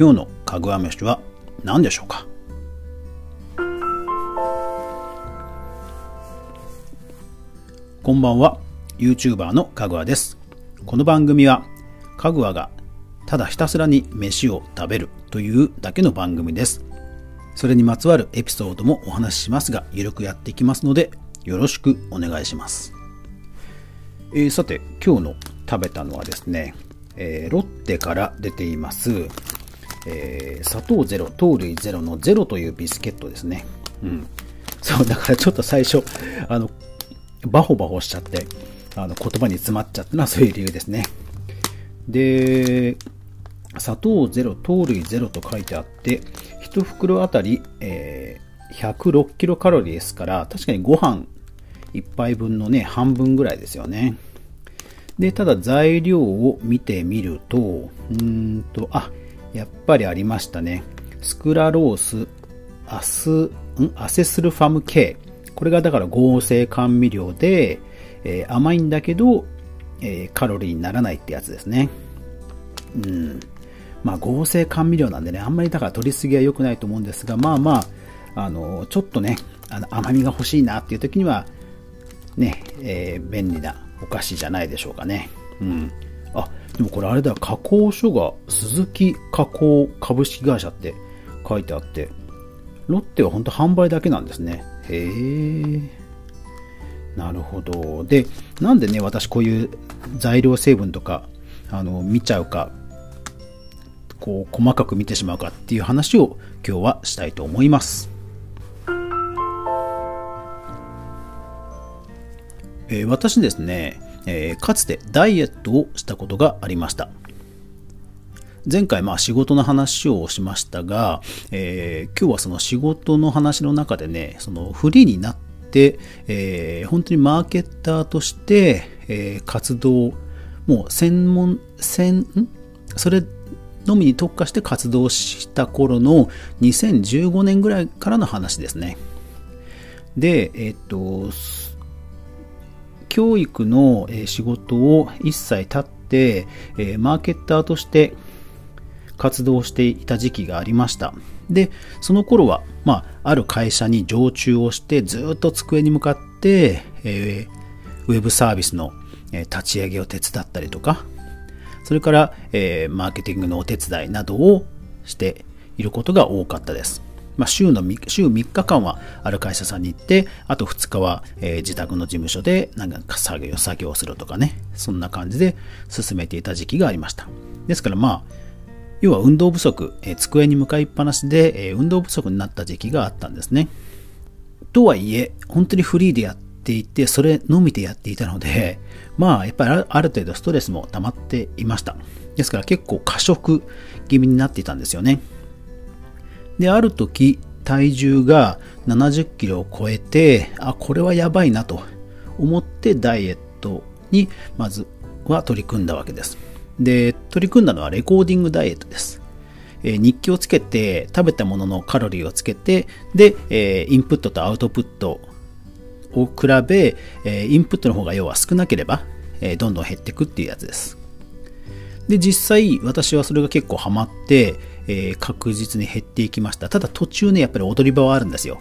今日のかぐわ飯は何でしょうか？こんばんは。YouTuber のかぐわです。この番組はかぐわがただひたすらに飯を食べるというだけの番組です。それにまつわるエピソードもお話ししますがゆるくやっていきますのでよろしくお願いします。えー、さて今日の食べたのはですね、えー、ロッテから出ていますえー、砂糖ゼロ、糖類ゼロのゼロというビスケットですね。うん。そう、だからちょっと最初、あの、バホバホしちゃって、あの、言葉に詰まっちゃったのはそういう理由ですね。で、砂糖ゼロ、糖類ゼロと書いてあって、1袋あたり、えー、106キロカロリーですから、確かにご飯1杯分のね、半分ぐらいですよね。で、ただ材料を見てみると、うんと、あ、やっぱりありましたね。スクラロース、アス、ん？アセスルファム系。これがだから合成甘味料で、えー、甘いんだけど、えー、カロリーにならないってやつですね。うん。まあ合成甘味料なんでね、あんまりだから取りすぎは良くないと思うんですが、まあまあ、あの、ちょっとね、あの甘みが欲しいなっていう時には、ね、えー、便利なお菓子じゃないでしょうかね。うん。でもこれあれだ、加工所が鈴木加工株式会社って書いてあって、ロッテは本当販売だけなんですね。へえ。なるほど。で、なんでね、私こういう材料成分とか、あの、見ちゃうか、こう、細かく見てしまうかっていう話を今日はしたいと思います。えー、私ですね、えー、かつてダイエットをしたことがありました。前回まあ仕事の話をしましたが、えー、今日はその仕事の話の中でね、そのフリーになって、えー、本当にマーケッターとして、えー、活動、もう専門、専、それのみに特化して活動した頃の2015年ぐらいからの話ですね。で、えっ、と、教育の仕事を一切立って、マーケッターとして活動していた時期がありました。で、その頃は、まあ、ある会社に常駐をして、ずっと机に向かって、えー、ウェブサービスの立ち上げを手伝ったりとか、それから、えー、マーケティングのお手伝いなどをしていることが多かったです。まあ、週の週3日間はある会社さんに行って、あと2日は、えー、自宅の事務所でなんか作業、作業するとかね、そんな感じで進めていた時期がありました。ですからまあ、要は運動不足、えー、机に向かいっぱなしで、えー、運動不足になった時期があったんですね。とはいえ、本当にフリーでやっていて、それのみでやっていたので、まあ、やっぱりある程度ストレスも溜まっていました。ですから結構過食気味になっていたんですよね。で、ある時、体重が70キロを超えて、あ、これはやばいなと思ってダイエットにまずは取り組んだわけです。で、取り組んだのはレコーディングダイエットです。えー、日記をつけて、食べたもののカロリーをつけて、で、えー、インプットとアウトプットを比べ、えー、インプットの方が要は少なければ、えどんどん減っていくっていうやつです。で、実際私はそれが結構ハマって、えー、確実に減っていきました。ただ途中ね、やっぱり踊り場はあるんですよ。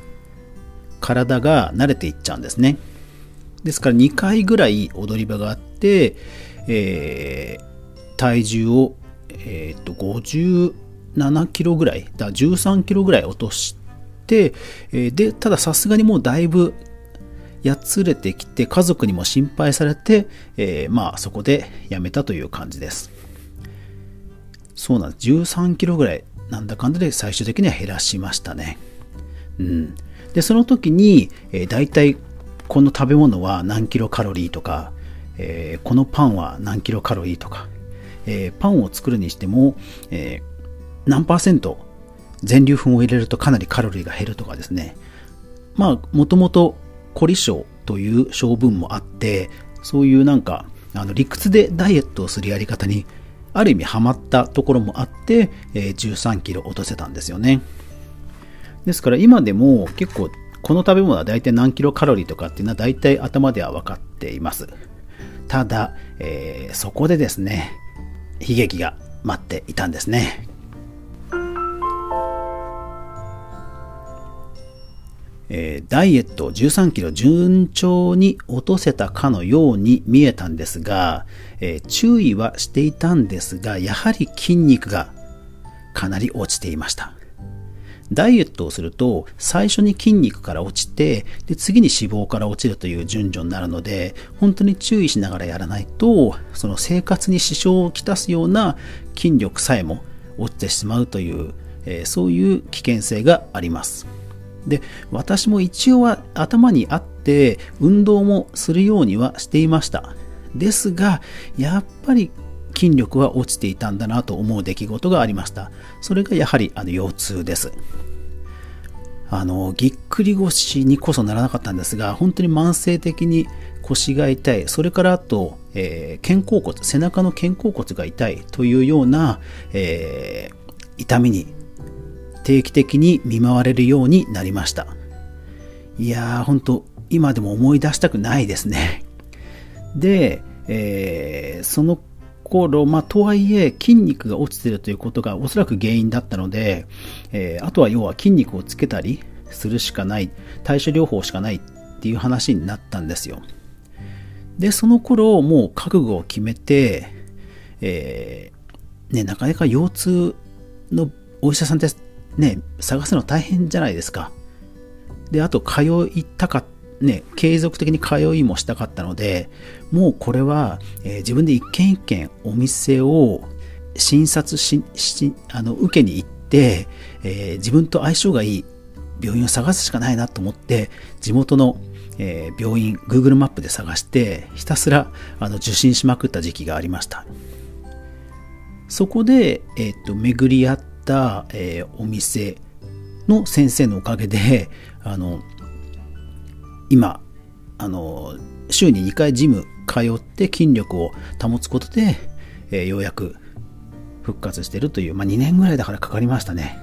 体が慣れていっちゃうんですね。ですから2回ぐらい踊り場があって、えー、体重を、えー、と57キロぐらい、だ13キロぐらい落として、え、で、たださすがにもうだいぶやつれてきて家族にも心配されて、えー、まあそこでやめたという感じです。そうなん。13キロぐらい、なんだかんだで最終的には減らしましたね。うん。で、その時に、えー、大体、この食べ物は何キロカロリーとか、えー、このパンは何キロカロリーとか、えー、パンを作るにしても、え、何パーセント全粒粉を入れるとかなりカロリーが減るとかですね。まあ、もともと凝り性という性分もあって、そういうなんか、あの理屈でダイエットをするやり方にある意味ハマったところもあって、えー、13キロ落とせたんですよね。ですから今でも結構この食べ物は大体何キロカロリーとかっていうのは大体頭では分かっています。ただ、えー、そこでですね、悲劇が待っていたんですね。えー、ダイエットを13キロ順調に落とせたかのように見えたんですが、えー、注意はしていたんですが、やはり筋肉がかなり落ちていました。ダイエットをすると、最初に筋肉から落ちて、で、次に脂肪から落ちるという順序になるので、本当に注意しながらやらないと、その生活に支障をきたすような筋力さえも落ちてしまうという、えー、そういう危険性があります。で、私も一応は頭にあって、運動もするようにはしていました。ですが、やっぱり筋力は落ちていたんだなと思う出来事がありました。それがやはりあの腰痛です。あの、ぎっくり腰にこそならなかったんですが、本当に慢性的に腰が痛い、それからあと、えー、肩甲骨、背中の肩甲骨が痛いというような、えー、痛みに定期的に見舞われるようになりました。いやー、本当今でも思い出したくないですね。で、えー、その頃、まあ、とはいえ筋肉が落ちてるということがおそらく原因だったので、えー、あとは要は筋肉をつけたりするしかない、対処療法しかないっていう話になったんですよ。で、その頃もう覚悟を決めて、えー、ね、なかなか腰痛のお医者さんってね、探すの大変じゃないですか。で、あと通いたかね、継続的に通いもしたかったので、もうこれは、えー、自分で一軒一軒お店を診察し、しあの、受けに行って、えー、自分と相性がいい病院を探すしかないなと思って、地元の、えー、病院、Google マップで探して、ひたすらあの受診しまくった時期がありました。そこで、えっ、と、巡り合った、えお店の先生のおかげで、あの、今、あの、週に2回ジム通って筋力を保つことで、えー、ようやく復活してるという、まあ、2年ぐらいだからかかりましたね。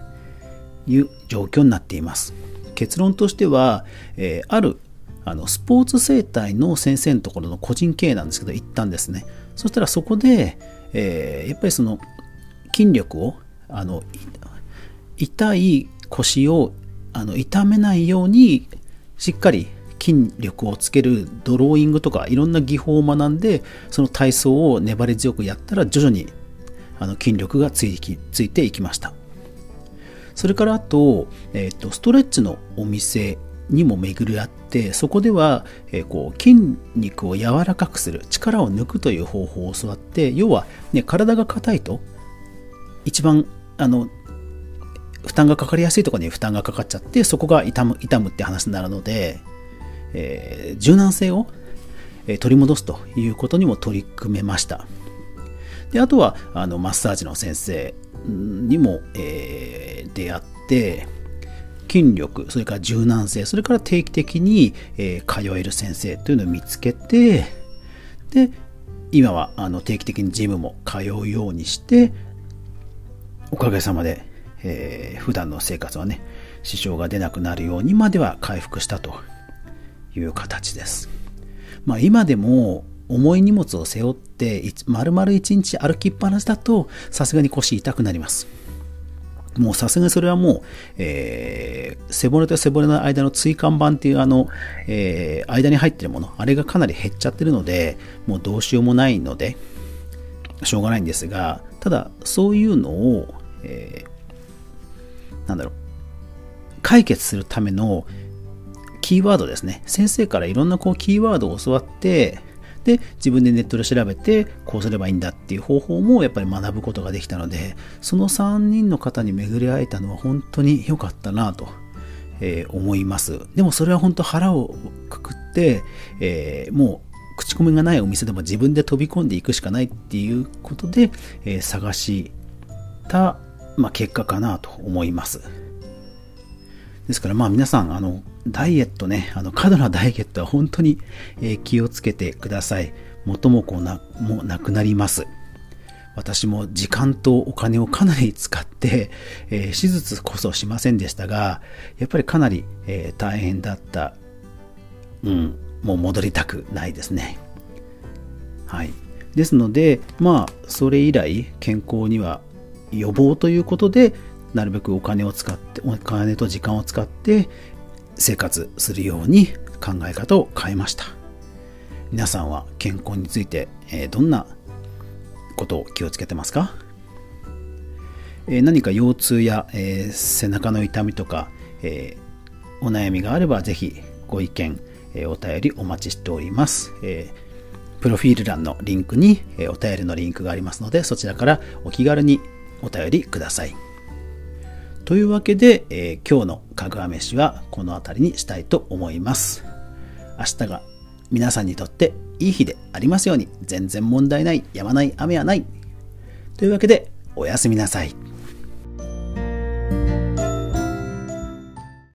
いう状況になっています。結論としては、えー、あるあのスポーツ整体の先生のところの個人経営なんですけど行ったんですね。そしたらそこで、えー、やっぱりその筋力をあの痛い腰をあの痛めないようにしっかり筋力をつけるドローイングとかいろんな技法を学んでその体操を粘り強くやったら徐々にあの筋力がついついていきました。それからあと,、えーと、ストレッチのお店にも巡り合ってそこでは、えー、こう筋肉を柔らかくする力を抜くという方法を教わって要は、ね、体が硬いと一番あの負担がかかりやすいところに負担がかかっちゃってそこが痛む痛むって話になるのでえー、柔軟性を取り戻すということにも取り組めました。であとはあのマッサージの先生にも、えー、出会って筋力それから柔軟性それから定期的に、えー、通える先生というのを見つけてで今はあの定期的にジムも通うようにしておかげさまで、えー、普段の生活はね支障が出なくなるようにまでは回復したという形です。まあ、今でも重い荷物を背負って丸々一日歩きっぱなしだとさすがに腰痛くなります。もうさすがにそれはもう、えー、背骨と背骨の間の椎間板っていうあの、えー、間に入ってるもの、あれがかなり減っちゃってるので、もうどうしようもないので、しょうがないんですが、ただそういうのを、えー、なんだろう、解決するためのキーワードですね。先生からいろんなこうキーワードを教わって、で、自分でネットで調べて、こうすればいいんだっていう方法もやっぱり学ぶことができたので、その3人の方に巡り会えたのは本当に良かったなと、えー、思います。でもそれは本当腹をくくって、えー、もう口コミがないお店でも自分で飛び込んでいくしかないっていうことで、えー、探した、まあ、結果かなと思います。ですからまあ皆さん、あの、ダイエットね、あの、過度なダイエットは本当に、え気をつけてください。元も子な、もなくなります。私も時間とお金をかなり使って、えー、手術こそしませんでしたが、やっぱりかなり、えー、大変だった。うん、もう戻りたくないですね。はい。ですので、まあ、それ以来、健康には予防ということで、なるべくお金を使って、お金と時間を使って、生活するように考え方を変えました皆さんは健康について、えどんなことを気をつけてますか、え何か腰痛や、え背中の痛みとか、えお悩みがあればぜひご意見、えお便りお待ちしております、えプロフィール欄のリンクに、えお便りのリンクがありますのでそちらからお気軽にお便りください。というわけで、えー、今日のかぐわ飯はこの辺りにしたいと思います。明日が皆さんにとっていい日でありますように全然問題ないやまない雨はない。というわけでおやすみなさい。